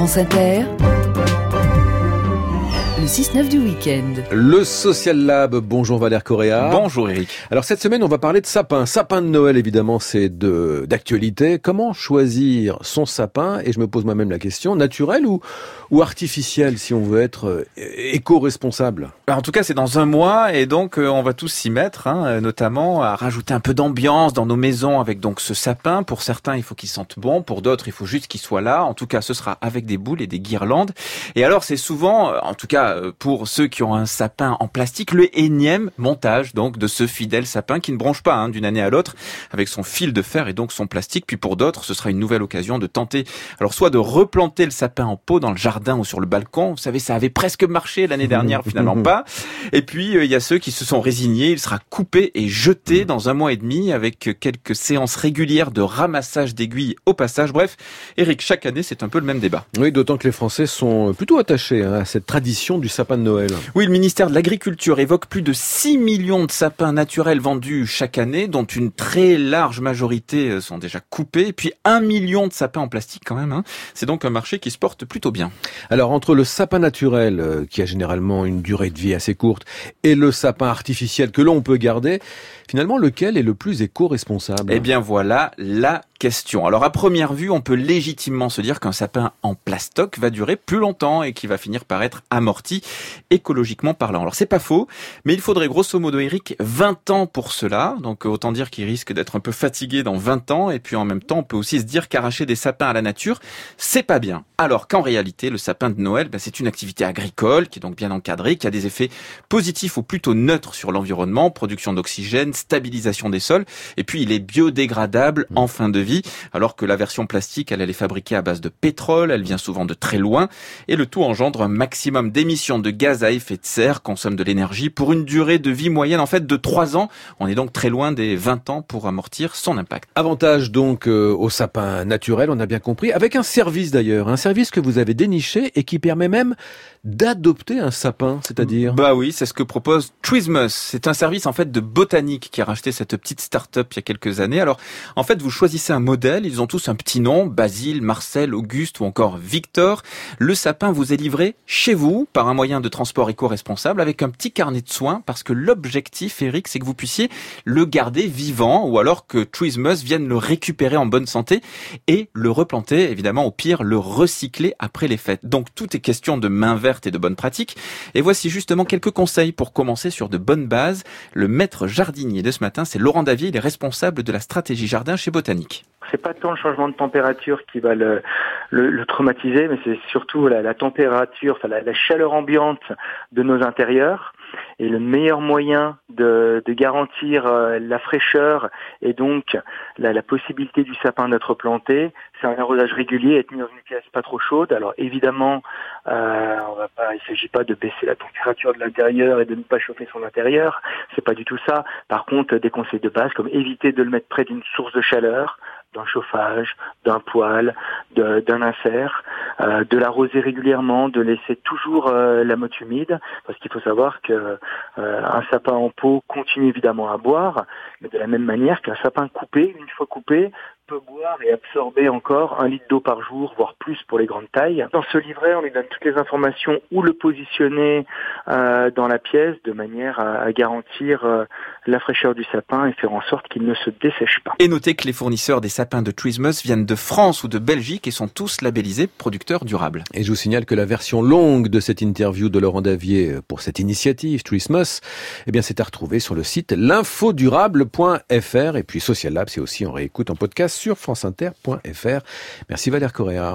France Inter, 6-9 du week-end. Le Social Lab, bonjour Valère Correa. Bonjour Eric. Alors cette semaine, on va parler de sapin. Sapin de Noël, évidemment, c'est de d'actualité. Comment choisir son sapin? Et je me pose moi-même la question, naturel ou, ou artificiel, si on veut être euh, éco-responsable? En tout cas, c'est dans un mois et donc euh, on va tous s'y mettre, hein, euh, notamment à rajouter un peu d'ambiance dans nos maisons avec donc ce sapin. Pour certains, il faut qu'il sente bon. Pour d'autres, il faut juste qu'il soit là. En tout cas, ce sera avec des boules et des guirlandes. Et alors, c'est souvent, en tout cas pour ceux qui ont un sapin en plastique, le énième montage donc de ce fidèle sapin qui ne bronche pas hein, d'une année à l'autre avec son fil de fer et donc son plastique. Puis pour d'autres, ce sera une nouvelle occasion de tenter, alors soit de replanter le sapin en pot dans le jardin ou sur le balcon. Vous savez, ça avait presque marché l'année dernière, finalement pas. Et puis euh, il y a ceux qui se sont résignés. Il sera coupé et jeté dans un mois et demi avec quelques séances régulières de ramassage d'aiguilles au passage. Bref, Eric, chaque année, c'est un peu le même débat. Oui, d'autant que les Français sont plutôt attachés hein, à cette tradition du sapin de Noël. Oui, le ministère de l'Agriculture évoque plus de 6 millions de sapins naturels vendus chaque année, dont une très large majorité euh, sont déjà coupés, et puis 1 million de sapins en plastique quand même. Hein. C'est donc un marché qui se porte plutôt bien. Alors entre le sapin naturel, euh, qui a généralement une durée de vie assez courte, et le sapin artificiel que l'on peut garder, finalement lequel est le plus éco-responsable? Eh bien voilà la question. Alors à première vue, on peut légitimement se dire qu'un sapin en plastoc va durer plus longtemps et qui va finir par être amorti écologiquement parlant. Alors c'est pas faux, mais il faudrait grosso modo Eric 20 ans pour cela. Donc autant dire qu'il risque d'être un peu fatigué dans 20 ans et puis en même temps, on peut aussi se dire qu'arracher des sapins à la nature, c'est pas bien. Alors qu'en réalité, le sapin de Noël, ben, c'est une activité agricole qui est donc bien encadrée, qui a des effets positifs ou plutôt neutres sur l'environnement, production d'oxygène, stabilisation des sols et puis il est biodégradable en fin de vie alors que la version plastique, elle, elle est fabriquée à base de pétrole, elle vient souvent de très loin, et le tout engendre un maximum d'émissions de gaz à effet de serre, consomme de l'énergie, pour une durée de vie moyenne en fait de 3 ans. On est donc très loin des 20 ans pour amortir son impact. Avantage donc euh, au sapin naturel, on a bien compris, avec un service d'ailleurs, un service que vous avez déniché et qui permet même d'adopter un sapin, c'est-à-dire Bah oui, c'est ce que propose Twismus. C'est un service en fait de botanique qui a racheté cette petite start-up il y a quelques années. Alors en fait, vous choisissez un modèle, ils ont tous un petit nom, Basile, Marcel, Auguste ou encore Victor. Le sapin vous est livré chez vous par un moyen de transport éco-responsable avec un petit carnet de soins parce que l'objectif, Eric, c'est que vous puissiez le garder vivant ou alors que Twismus vienne le récupérer en bonne santé et le replanter, évidemment, au pire, le recycler après les fêtes. Donc tout est question de main verte et de bonnes pratiques. Et voici justement quelques conseils pour commencer sur de bonnes bases. Le maître jardinier de ce matin, c'est Laurent Davier, il est responsable de la stratégie jardin chez Botanique c'est pas tant le changement de température qui va le, le, traumatiser, mais c'est surtout la, température, enfin la, chaleur ambiante de nos intérieurs. Et le meilleur moyen de, de garantir euh, la fraîcheur et donc la, la possibilité du sapin d'être planté, c'est un arrosage régulier, être mis dans une pièce pas trop chaude. Alors évidemment, euh, on va pas, il s'agit pas de baisser la température de l'intérieur et de ne pas chauffer son intérieur. C'est pas du tout ça. Par contre, des conseils de base comme éviter de le mettre près d'une source de chaleur, d'un chauffage, d'un poêle, d'un insert, euh, de l'arroser régulièrement, de laisser toujours euh, la motte humide, parce qu'il faut savoir que euh, un sapin en pot continue évidemment à boire, mais de la même manière qu'un sapin coupé, une fois coupé, peut boire et absorber encore un litre d'eau par jour, voire plus pour les grandes tailles. Dans ce livret, on lui donne toutes les informations où le positionner euh, dans la pièce de manière à, garantir euh, la fraîcheur du sapin et faire en sorte qu'il ne se dessèche pas. Et notez que les fournisseurs des sapins de Trismus viennent de France ou de Belgique et sont tous labellisés producteurs durables. Et je vous signale que la version longue de cette interview de Laurent Davier pour cette initiative Trismus, eh bien c'est à retrouver sur le site l'infodurable.fr et puis Social Lab c'est aussi en réécoute en podcast sur franceinter.fr. Merci Valère Correa.